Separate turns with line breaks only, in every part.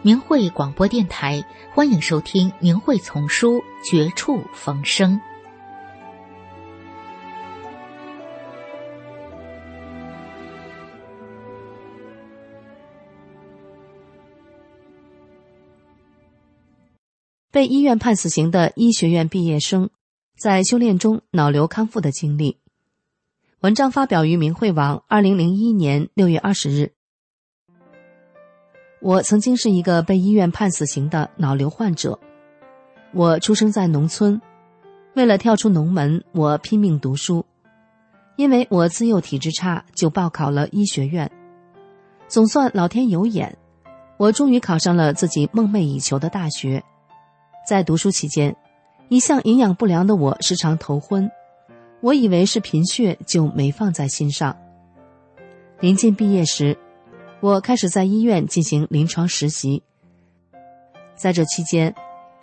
明慧广播电台，欢迎收听《明慧丛书·绝处逢生》。
被医院判死刑的医学院毕业生，在修炼中脑瘤康复的经历。文章发表于明慧网，二零零一年六月二十日。我曾经是一个被医院判死刑的脑瘤患者。我出生在农村，为了跳出农门，我拼命读书。因为我自幼体质差，就报考了医学院。总算老天有眼，我终于考上了自己梦寐以求的大学。在读书期间，一向营养不良的我时常头昏，我以为是贫血，就没放在心上。临近毕业时。我开始在医院进行临床实习，在这期间，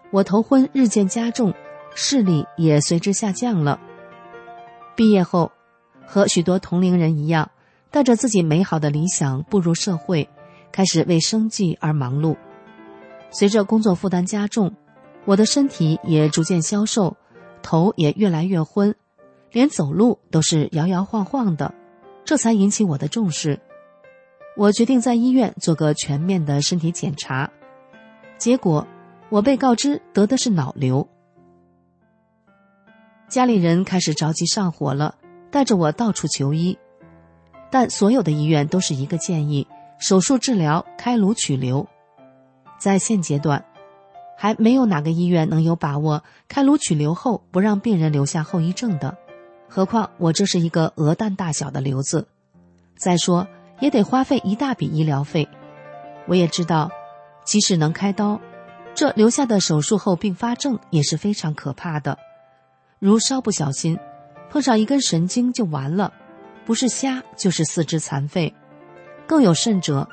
我头昏日渐加重，视力也随之下降了。毕业后，和许多同龄人一样，带着自己美好的理想步入社会，开始为生计而忙碌。随着工作负担加重，我的身体也逐渐消瘦，头也越来越昏，连走路都是摇摇晃晃的，这才引起我的重视。我决定在医院做个全面的身体检查，结果我被告知得的是脑瘤。家里人开始着急上火了，带着我到处求医，但所有的医院都是一个建议：手术治疗、开颅取瘤。在现阶段，还没有哪个医院能有把握开颅取瘤后不让病人留下后遗症的。何况我这是一个鹅蛋大小的瘤子，再说。也得花费一大笔医疗费，我也知道，即使能开刀，这留下的手术后并发症也是非常可怕的，如稍不小心，碰上一根神经就完了，不是瞎就是四肢残废，更有甚者，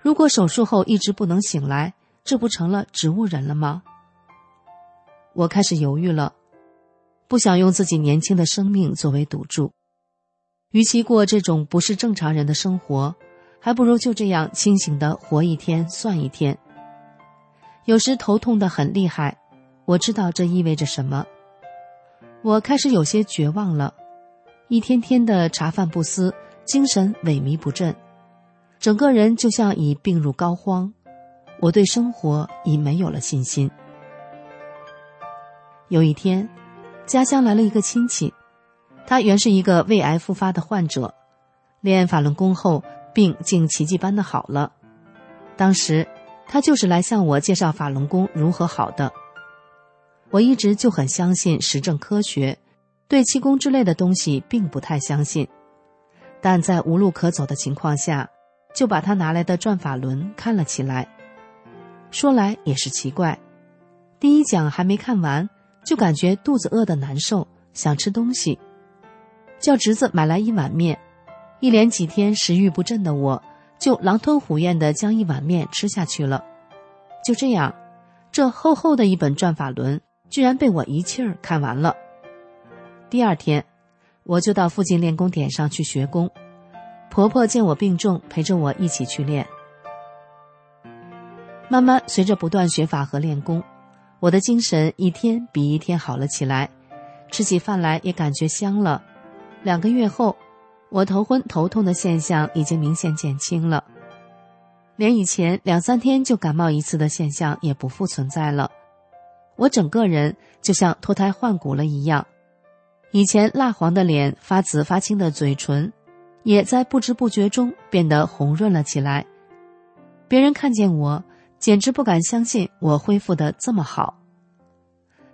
如果手术后一直不能醒来，这不成了植物人了吗？我开始犹豫了，不想用自己年轻的生命作为赌注。与其过这种不是正常人的生活，还不如就这样清醒的活一天算一天。有时头痛的很厉害，我知道这意味着什么。我开始有些绝望了，一天天的茶饭不思，精神萎靡不振，整个人就像已病入膏肓。我对生活已没有了信心。有一天，家乡来了一个亲戚。他原是一个胃癌复发的患者，练法轮功后病竟奇迹般的好了。当时，他就是来向我介绍法轮功如何好的。我一直就很相信实证科学，对气功之类的东西并不太相信。但在无路可走的情况下，就把他拿来的转法轮看了起来。说来也是奇怪，第一讲还没看完，就感觉肚子饿得难受，想吃东西。叫侄子买来一碗面，一连几天食欲不振的我，就狼吞虎咽的将一碗面吃下去了。就这样，这厚厚的一本转法轮居然被我一气儿看完了。第二天，我就到附近练功点上去学功。婆婆见我病重，陪着我一起去练。慢慢随着不断学法和练功，我的精神一天比一天好了起来，吃起饭来也感觉香了。两个月后，我头昏头痛的现象已经明显减轻了，连以前两三天就感冒一次的现象也不复存在了。我整个人就像脱胎换骨了一样，以前蜡黄的脸、发紫发青的嘴唇，也在不知不觉中变得红润了起来。别人看见我，简直不敢相信我恢复的这么好。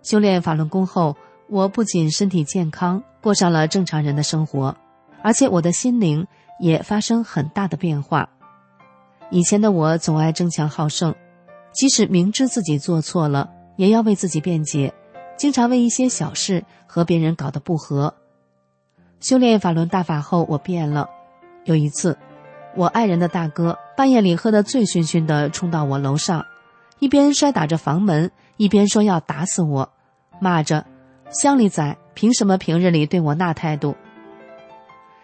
修炼法轮功后。我不仅身体健康，过上了正常人的生活，而且我的心灵也发生很大的变化。以前的我总爱争强好胜，即使明知自己做错了，也要为自己辩解，经常为一些小事和别人搞得不和。修炼法轮大法后，我变了。有一次，我爱人的大哥半夜里喝得醉醺醺的，冲到我楼上，一边摔打着房门，一边说要打死我，骂着。乡里仔凭什么平日里对我那态度？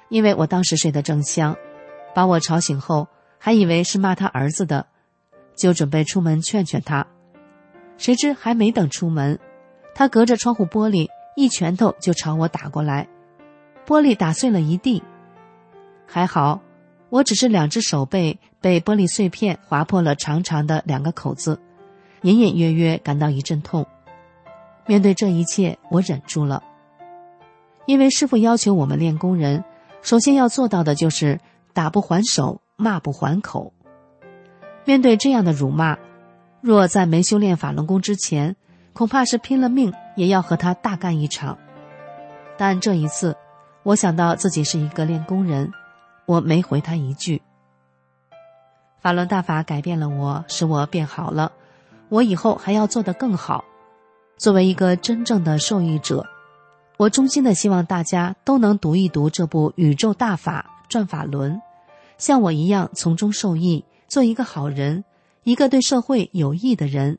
因为我当时睡得正香，把我吵醒后，还以为是骂他儿子的，就准备出门劝劝他。谁知还没等出门，他隔着窗户玻璃一拳头就朝我打过来，玻璃打碎了一地。还好，我只是两只手背被玻璃碎片划破了长长的两个口子，隐隐约约感到一阵痛。面对这一切，我忍住了。因为师傅要求我们练功人，首先要做到的就是打不还手，骂不还口。面对这样的辱骂，若在没修炼法轮功之前，恐怕是拼了命也要和他大干一场。但这一次，我想到自己是一个练功人，我没回他一句。法轮大法改变了我，使我变好了。我以后还要做得更好。作为一个真正的受益者，我衷心的希望大家都能读一读这部《宇宙大法转法轮》，像我一样从中受益，做一个好人，一个对社会有益的人。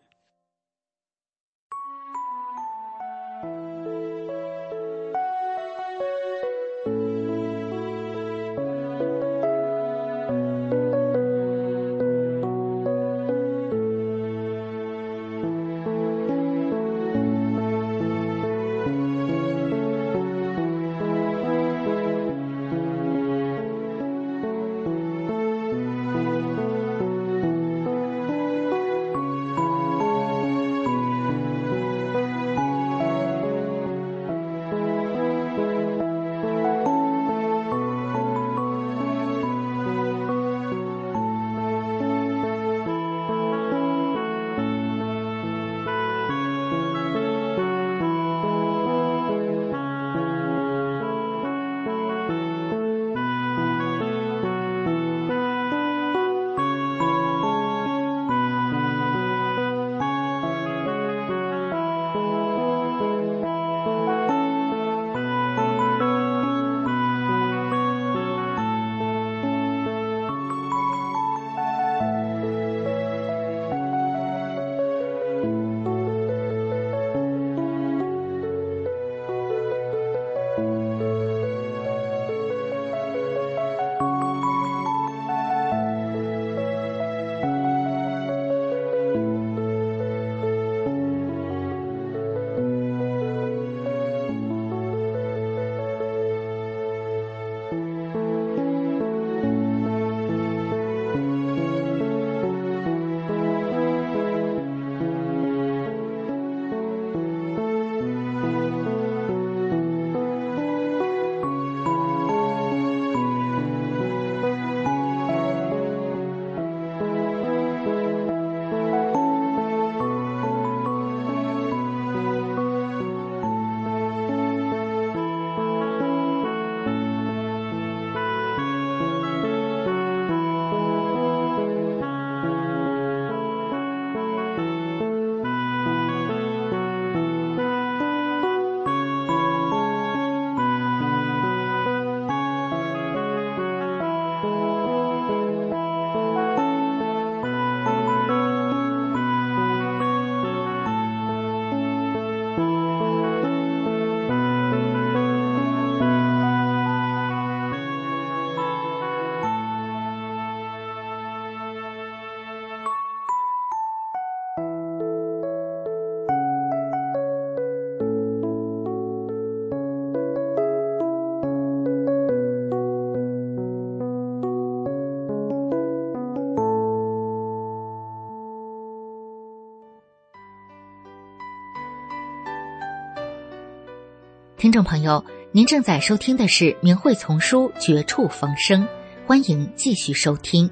听众朋友，您正在收听的是《明慧丛书》《绝处逢生》，欢迎继续收听。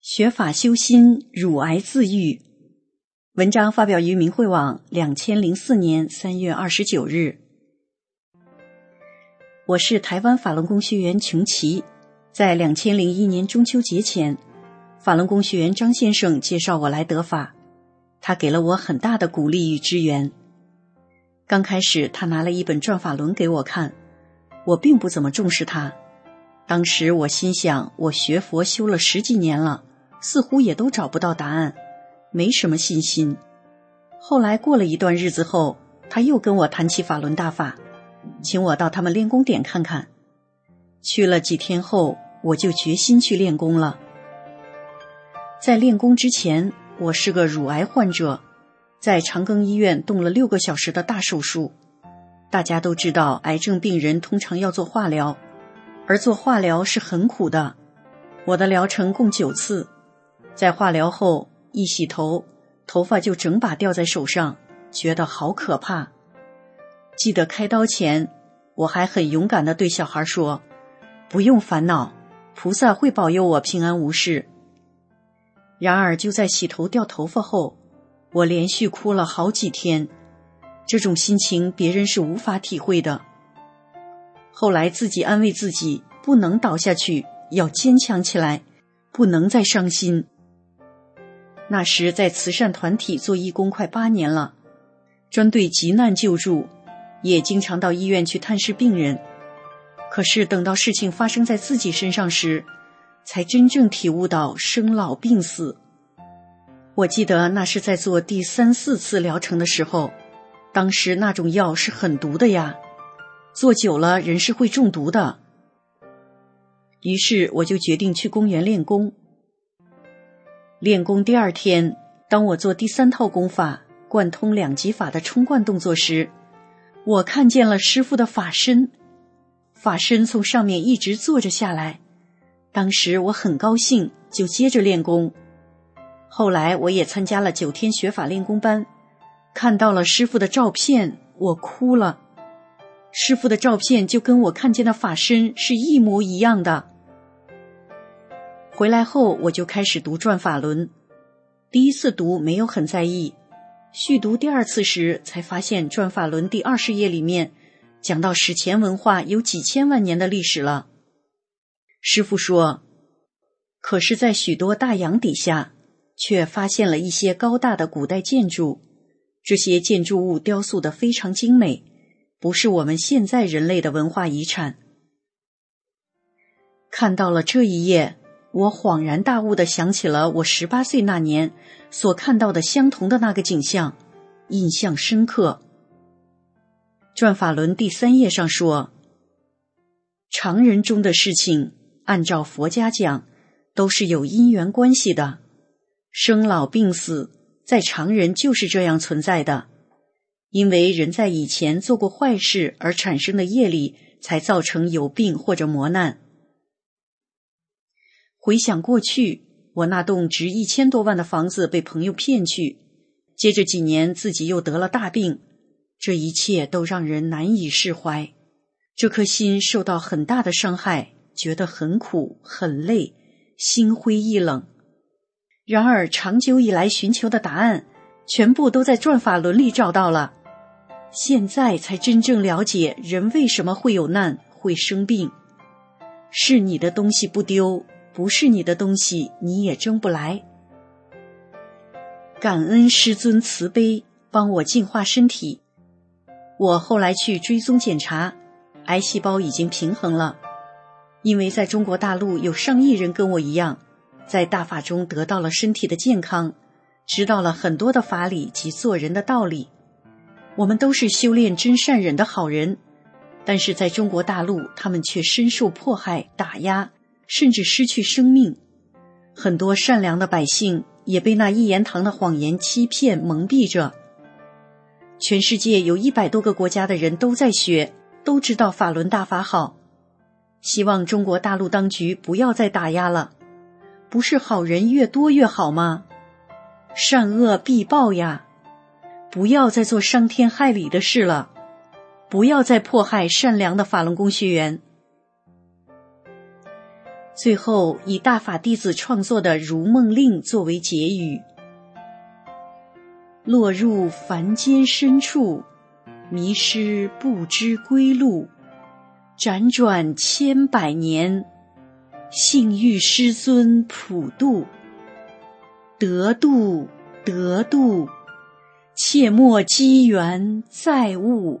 学法修心，乳癌自愈。文章发表于明慧网，两千零四年三月二十九日。我是台湾法轮功学员琼奇，在两千零一年中秋节前，法轮功学员张先生介绍我来得法，他给了我很大的鼓励与支援。刚开始，他拿了一本转法轮给我看，我并不怎么重视他。当时我心想，我学佛修了十几年了。似乎也都找不到答案，没什么信心。后来过了一段日子后，他又跟我谈起法轮大法，请我到他们练功点看看。去了几天后，我就决心去练功了。在练功之前，我是个乳癌患者，在长庚医院动了六个小时的大手术。大家都知道，癌症病人通常要做化疗，而做化疗是很苦的。我的疗程共九次。在化疗后一洗头，头发就整把掉在手上，觉得好可怕。记得开刀前，我还很勇敢的对小孩说：“不用烦恼，菩萨会保佑我平安无事。”然而就在洗头掉头发后，我连续哭了好几天，这种心情别人是无法体会的。后来自己安慰自己，不能倒下去，要坚强起来，不能再伤心。那时在慈善团体做义工快八年了，专对急难救助，也经常到医院去探视病人。可是等到事情发生在自己身上时，才真正体悟到生老病死。我记得那是在做第三四次疗程的时候，当时那种药是很毒的呀，做久了人是会中毒的。于是我就决定去公园练功。练功第二天，当我做第三套功法——贯通两极法的冲贯动作时，我看见了师傅的法身，法身从上面一直坐着下来。当时我很高兴，就接着练功。后来我也参加了九天学法练功班，看到了师傅的照片，我哭了。师傅的照片就跟我看见的法身是一模一样的。回来后，我就开始读《转法轮》。第一次读没有很在意，续读第二次时才发现，《转法轮》第二十页里面讲到史前文化有几千万年的历史了。师傅说，可是，在许多大洋底下，却发现了一些高大的古代建筑，这些建筑物雕塑的非常精美，不是我们现在人类的文化遗产。看到了这一页。我恍然大悟的想起了我十八岁那年所看到的相同的那个景象，印象深刻。转法轮第三页上说：“常人中的事情，按照佛家讲，都是有因缘关系的。生老病死，在常人就是这样存在的，因为人在以前做过坏事而产生的业力，才造成有病或者磨难。”回想过去，我那栋值一千多万的房子被朋友骗去，接着几年自己又得了大病，这一切都让人难以释怀，这颗心受到很大的伤害，觉得很苦很累，心灰意冷。然而长久以来寻求的答案，全部都在转法轮里找到了，现在才真正了解人为什么会有难会生病，是你的东西不丢。不是你的东西，你也争不来。感恩师尊慈悲，帮我净化身体。我后来去追踪检查，癌细胞已经平衡了。因为在中国大陆有上亿人跟我一样，在大法中得到了身体的健康，知道了很多的法理及做人的道理。我们都是修炼真善忍的好人，但是在中国大陆，他们却深受迫害打压。甚至失去生命，很多善良的百姓也被那一言堂的谎言欺骗蒙蔽着。全世界有一百多个国家的人都在学，都知道法轮大法好。希望中国大陆当局不要再打压了，不是好人越多越好吗？善恶必报呀！不要再做伤天害理的事了，不要再迫害善良的法轮功学员。最后以大法弟子创作的《如梦令》作为结语：落入凡间深处，迷失不知归路，辗转千百年，幸遇师尊普渡，得度得度，切莫机缘再误。